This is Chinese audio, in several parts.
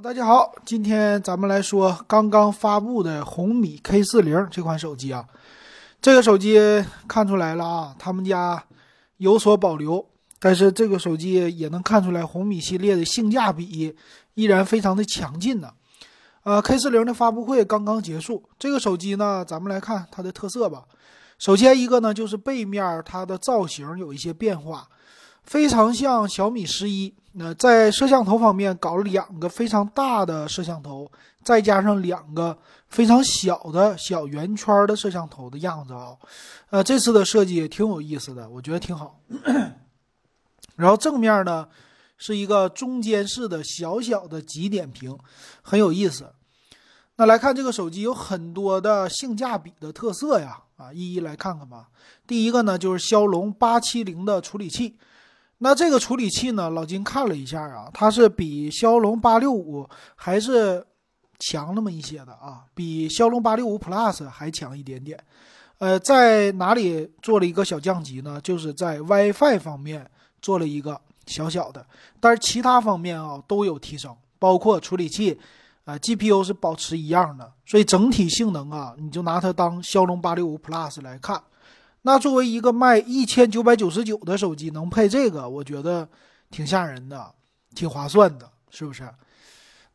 大家好，今天咱们来说刚刚发布的红米 K 四零这款手机啊。这个手机看出来了啊，他们家有所保留，但是这个手机也能看出来红米系列的性价比依然非常的强劲呢。呃，K 四零的发布会刚刚结束，这个手机呢，咱们来看它的特色吧。首先一个呢，就是背面它的造型有一些变化。非常像小米十一，那在摄像头方面搞了两个非常大的摄像头，再加上两个非常小的小圆圈的摄像头的样子啊，呃，这次的设计也挺有意思的，我觉得挺好。然后正面呢是一个中间式的小小的极点屏，很有意思。那来看这个手机有很多的性价比的特色呀，啊，一一来看看吧。第一个呢就是骁龙八七零的处理器。那这个处理器呢？老金看了一下啊，它是比骁龙八六五还是强那么一些的啊，比骁龙八六五 Plus 还强一点点。呃，在哪里做了一个小降级呢？就是在 WiFi 方面做了一个小小的，但是其他方面啊都有提升，包括处理器啊 GPU 是保持一样的，所以整体性能啊，你就拿它当骁龙八六五 Plus 来看。那作为一个卖一千九百九十九的手机，能配这个，我觉得挺吓人的，挺划算的，是不是？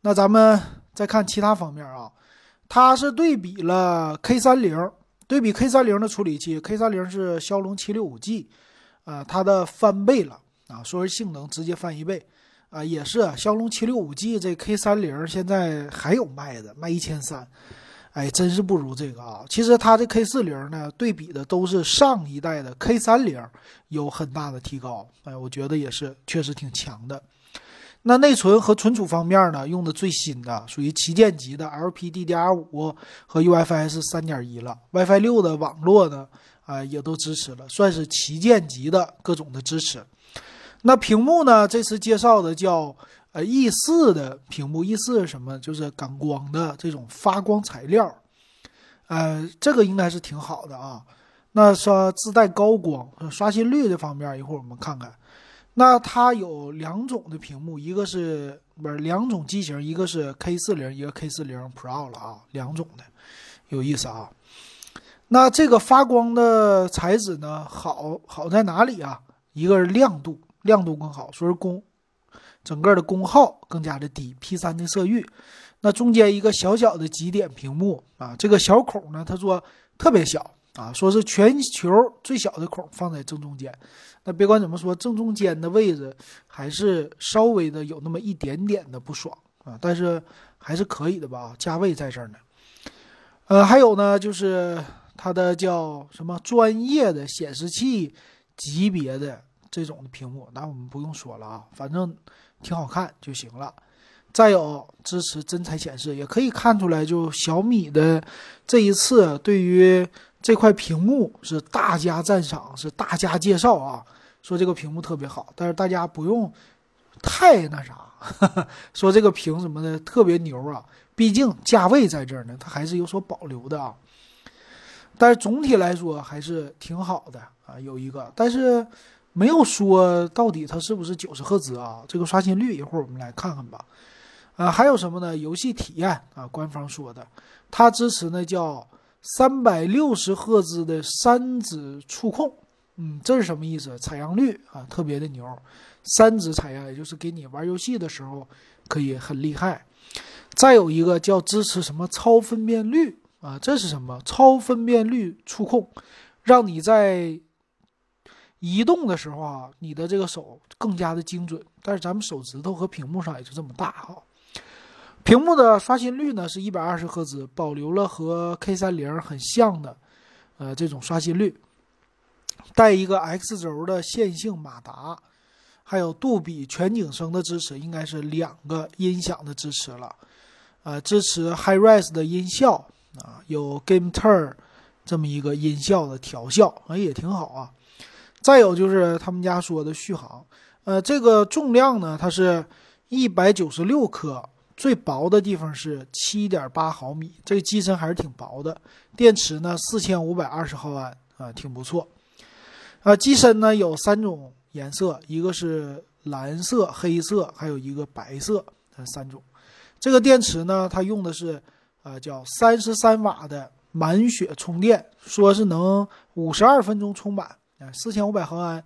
那咱们再看其他方面啊，它是对比了 K 三零，对比 K 三零的处理器，K 三零是骁龙七六五 G，啊，它的翻倍了啊，说是性能直接翻一倍啊，也是骁龙七六五 G 这 K 三零现在还有卖的，卖一千三。哎，真是不如这个啊！其实它这 K 四零呢，对比的都是上一代的 K 三零，有很大的提高。哎，我觉得也是，确实挺强的。那内存和存储方面呢，用的最新的，属于旗舰级的 LPDDR5 和 UFS 三点一了。WiFi 六的网络呢，啊，也都支持了，算是旗舰级的各种的支持。那屏幕呢，这次介绍的叫。呃，E 四的屏幕，E 四是什么？就是感光的这种发光材料，呃，这个应该是挺好的啊。那说自带高光，刷新率这方面，一会儿我们看看。那它有两种的屏幕，一个是不是两种机型，一个是 K 四零，一个 K 四零 Pro 了啊，两种的，有意思啊。那这个发光的材质呢，好好在哪里啊？一个是亮度，亮度更好，说是功。整个的功耗更加的低，P3 的色域，那中间一个小小的极点屏幕啊，这个小孔呢，他说特别小啊，说是全球最小的孔放在正中间。那别管怎么说，正中间的位置还是稍微的有那么一点点的不爽啊，但是还是可以的吧，价位在这儿呢。呃，还有呢，就是它的叫什么专业的显示器级别的这种的屏幕，那我们不用说了啊，反正。挺好看就行了，再有支持真彩显示，也可以看出来，就小米的这一次对于这块屏幕是大加赞赏，是大加介绍啊，说这个屏幕特别好，但是大家不用太那啥，说这个屏什么的特别牛啊，毕竟价位在这儿呢，它还是有所保留的啊。但是总体来说还是挺好的啊，有一个，但是。没有说到底它是不是九十赫兹啊？这个刷新率一会儿我们来看看吧。啊，还有什么呢？游戏体验啊，官方说的，它支持呢叫三百六十赫兹的三指触控。嗯，这是什么意思？采样率啊特别的牛，三指采样，也就是给你玩游戏的时候可以很厉害。再有一个叫支持什么超分辨率啊？这是什么？超分辨率触控，让你在。移动的时候啊，你的这个手更加的精准，但是咱们手指头和屏幕上也就这么大哈。屏幕的刷新率呢是一百二十赫兹，保留了和 K 三零很像的，呃，这种刷新率。带一个 X 轴的线性马达，还有杜比全景声的支持，应该是两个音响的支持了。呃，支持 HiRes 的音效啊，有 Game Turn 这么一个音效的调校，哎，也挺好啊。再有就是他们家说的续航，呃，这个重量呢，它是一百九十六克，最薄的地方是七点八毫米，这个机身还是挺薄的。电池呢，四千五百二十毫安啊，挺不错。啊，机身呢有三种颜色，一个是蓝色、黑色，还有一个白色，这三种。这个电池呢，它用的是呃叫三十三瓦的满血充电，说是能五十二分钟充满，啊，四千五百毫安，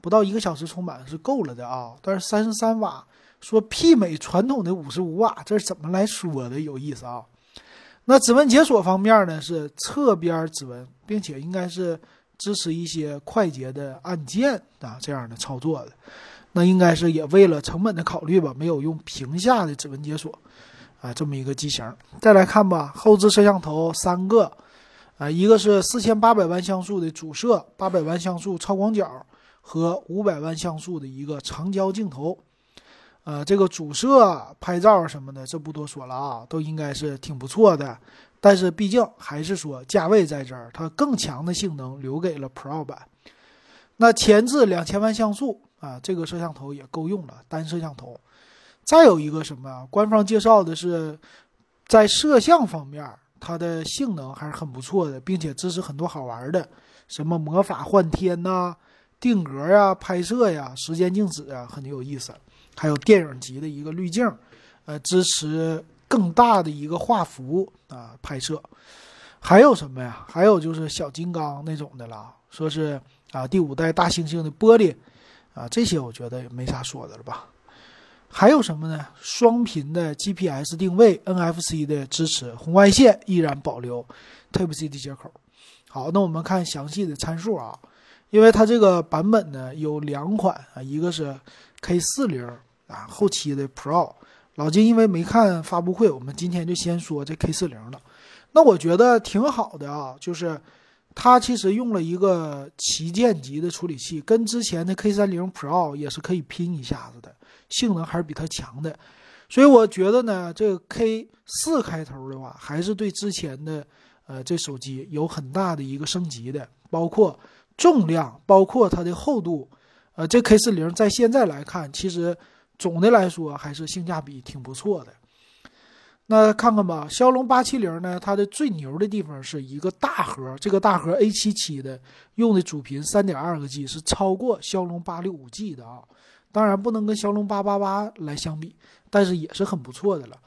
不到一个小时充满是够了的啊。但是三十三瓦说媲美传统的五十五瓦，这是怎么来说的？有意思啊。那指纹解锁方面呢，是侧边指纹，并且应该是支持一些快捷的按键啊这样的操作的。那应该是也为了成本的考虑吧，没有用屏下的指纹解锁啊这么一个机型。再来看吧，后置摄像头三个，啊，一个是四千八百万像素的主摄，八百万像素超广角和五百万像素的一个长焦镜头。呃，这个主摄拍照什么的，这不多说了啊，都应该是挺不错的。但是毕竟还是说价位在这儿，它更强的性能留给了 Pro 版。那前置两千万像素啊，这个摄像头也够用了，单摄像头。再有一个什么，官方介绍的是，在摄像方面，它的性能还是很不错的，并且支持很多好玩的，什么魔法换天呐、定格呀、拍摄呀、时间静止啊，很有意思。还有电影级的一个滤镜，呃，支持更大的一个画幅啊拍摄。还有什么呀？还有就是小金刚那种的了，说是啊第五代大猩猩的玻璃啊，这些我觉得也没啥说的了吧。还有什么呢？双频的 GPS 定位，NFC 的支持，红外线依然保留 Type C 的接口。好，那我们看详细的参数啊，因为它这个版本呢有两款啊，一个是 K 四零。啊，后期的 Pro，老金因为没看发布会，我们今天就先说这 K 四零了。那我觉得挺好的啊，就是它其实用了一个旗舰级的处理器，跟之前的 K 三零 Pro 也是可以拼一下子的，性能还是比它强的。所以我觉得呢，这个 K 四开头的话，还是对之前的呃这手机有很大的一个升级的，包括重量，包括它的厚度。呃，这 K 四零在现在来看，其实。总的来说还是性价比挺不错的。那看看吧，骁龙八七零呢，它的最牛的地方是一个大核，这个大核 A 七七的用的主频三点二个 G 是超过骁龙八六五 G 的啊，当然不能跟骁龙八八八来相比，但是也是很不错的了。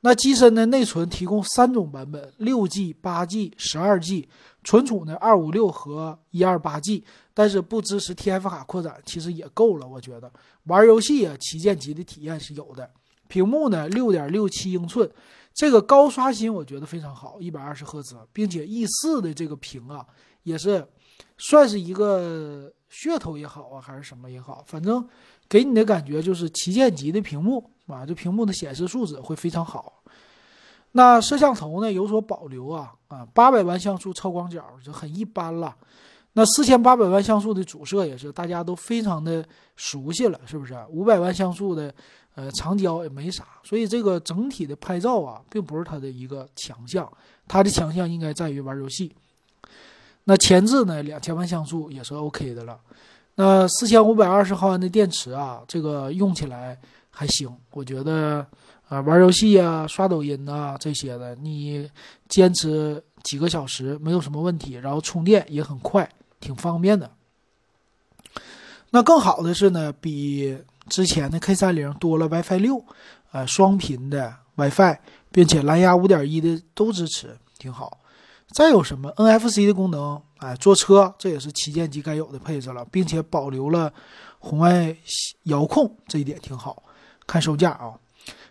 那机身的内存提供三种版本，六 G、八 G、十二 G，存储呢二五六和一二八 G。但是不支持 TF 卡扩展，其实也够了。我觉得玩游戏啊，旗舰级的体验是有的。屏幕呢，六点六七英寸，这个高刷新我觉得非常好，一百二十赫兹，并且 E 四的这个屏啊，也是算是一个噱头也好啊，还是什么也好，反正给你的感觉就是旗舰级的屏幕啊，这屏幕的显示素质会非常好。那摄像头呢有所保留啊啊，八百万像素超广角就很一般了。那四千八百万像素的主摄也是大家都非常的熟悉了，是不是？五百万像素的，呃，长焦也没啥，所以这个整体的拍照啊，并不是它的一个强项，它的强项应该在于玩游戏。那前置呢，两千万像素也是 OK 的了。那四千五百二十毫安的电池啊，这个用起来还行，我觉得啊，玩游戏啊、刷抖音啊这些的，你坚持几个小时没有什么问题，然后充电也很快。挺方便的。那更好的是呢，比之前的 K 三零多了 WiFi 六，呃，双频的 WiFi，并且蓝牙五点一的都支持，挺好。再有什么 NFC 的功能，哎，坐车这也是旗舰机该有的配置了，并且保留了红外遥控，这一点挺好。看售价啊，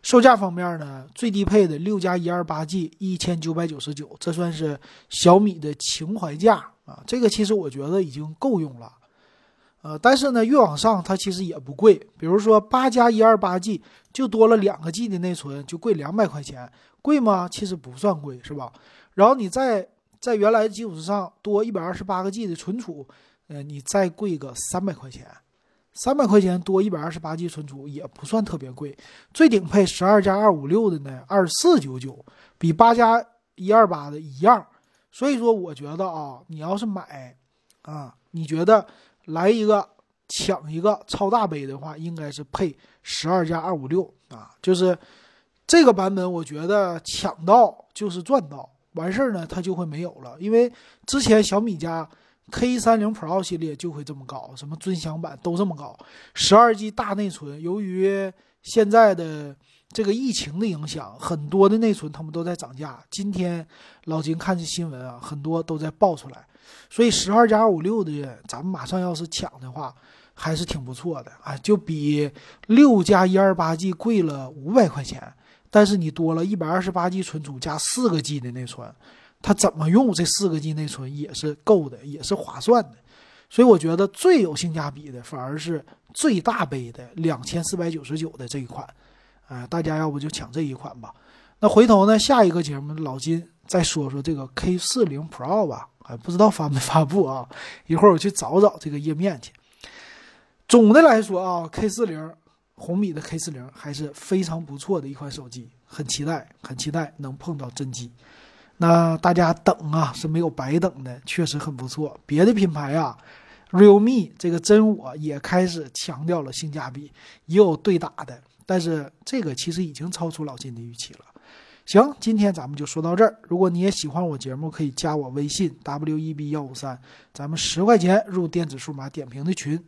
售价方面呢，最低配的六加一二八 G 一千九百九十九，这算是小米的情怀价。啊，这个其实我觉得已经够用了，呃，但是呢，越往上它其实也不贵。比如说八加一二八 G 就多了两个 G 的内存，就贵两百块钱，贵吗？其实不算贵，是吧？然后你再在原来的基础之上多一百二十八个 G 的存储，呃，你再贵个三百块钱，三百块钱多一百二十八 G 存储也不算特别贵。最顶配十二加二五六的呢，二四九九，比八加一二八的一样。所以说，我觉得啊，你要是买，啊，你觉得来一个抢一个超大杯的话，应该是配十二加二五六啊，就是这个版本，我觉得抢到就是赚到，完事儿呢，它就会没有了。因为之前小米家 K 三零 Pro 系列就会这么搞，什么尊享版都这么搞，十二 G 大内存。由于现在的这个疫情的影响，很多的内存他们都在涨价。今天老金看这新闻啊，很多都在爆出来，所以十二加二五六的，咱们马上要是抢的话，还是挺不错的啊，就比六加一二八 G 贵了五百块钱，但是你多了一百二十八 G 存储加四个 G 的内存，它怎么用这四个 G 内存也是够的，也是划算的。所以我觉得最有性价比的反而是最大杯的两千四百九十九的这一款，啊，大家要不就抢这一款吧。那回头呢，下一个节目老金再说说这个 K 四零 Pro 吧，还不知道发没发布啊？一会儿我去找找这个页面去。总的来说啊，K 四零红米的 K 四零还是非常不错的一款手机，很期待，很期待能碰到真机。那大家等啊是没有白等的，确实很不错。别的品牌啊。realme 这个真我也开始强调了性价比，也有对打的，但是这个其实已经超出老金的预期了。行，今天咱们就说到这儿。如果你也喜欢我节目，可以加我微信 w e b 幺五三，咱们十块钱入电子数码点评的群。